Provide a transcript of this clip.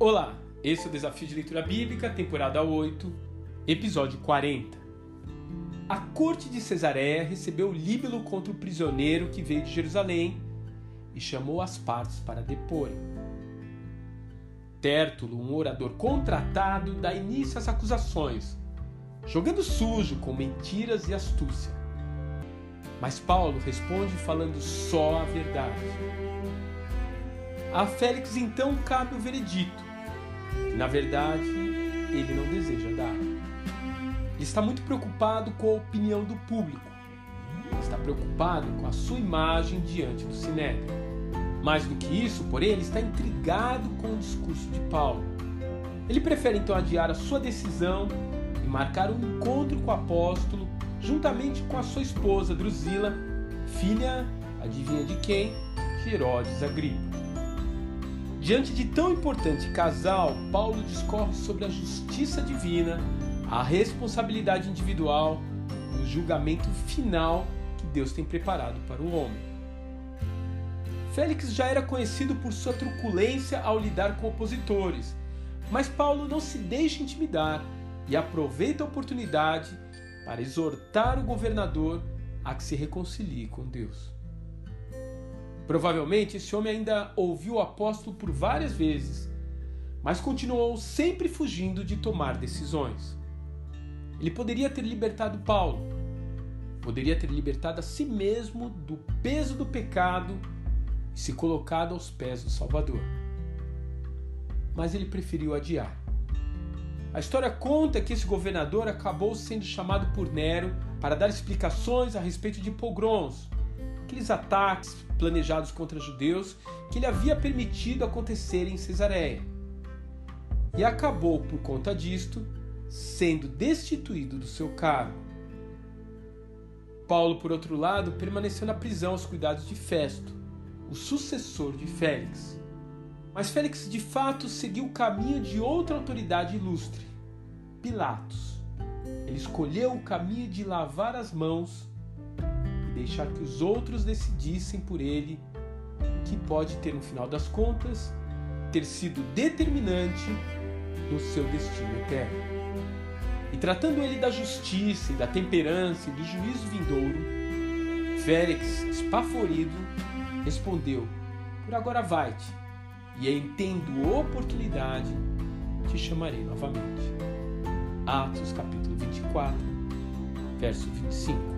Olá, esse é o Desafio de Leitura Bíblica, temporada 8, episódio 40. A corte de Cesareia recebeu Líbilo contra o prisioneiro que veio de Jerusalém e chamou as partes para deporem. Tértulo, um orador contratado, dá início às acusações, jogando sujo com mentiras e astúcia. Mas Paulo responde falando só a verdade. A Félix então cabe o veredito na verdade, ele não deseja dar. Ele está muito preocupado com a opinião do público. Ele está preocupado com a sua imagem diante do Sinédrio. Mais do que isso, porém, ele está intrigado com o discurso de Paulo. Ele prefere então adiar a sua decisão e marcar um encontro com o apóstolo juntamente com a sua esposa Drusila, filha, adivinha de quem? De Herodes Agripa. Diante de tão importante casal, Paulo discorre sobre a justiça divina, a responsabilidade individual e o julgamento final que Deus tem preparado para o homem. Félix já era conhecido por sua truculência ao lidar com opositores, mas Paulo não se deixa intimidar e aproveita a oportunidade para exortar o governador a que se reconcilie com Deus. Provavelmente esse homem ainda ouviu o apóstolo por várias vezes, mas continuou sempre fugindo de tomar decisões. Ele poderia ter libertado Paulo, poderia ter libertado a si mesmo do peso do pecado e se colocado aos pés do Salvador. Mas ele preferiu adiar. A história conta que esse governador acabou sendo chamado por Nero para dar explicações a respeito de pogroms, aqueles ataques planejados contra judeus que ele havia permitido acontecer em Cesareia. E acabou, por conta disto, sendo destituído do seu cargo. Paulo, por outro lado, permaneceu na prisão aos cuidados de Festo, o sucessor de Félix. Mas Félix de fato seguiu o caminho de outra autoridade ilustre, Pilatos. Ele escolheu o caminho de lavar as mãos deixar que os outros decidissem por ele, que pode ter, no final das contas, ter sido determinante no seu destino eterno. E tratando ele da justiça da temperança e do juízo vindouro, Félix, espaforido, respondeu: Por agora vai-te, e em tendo oportunidade, te chamarei novamente. Atos capítulo 24, verso 25.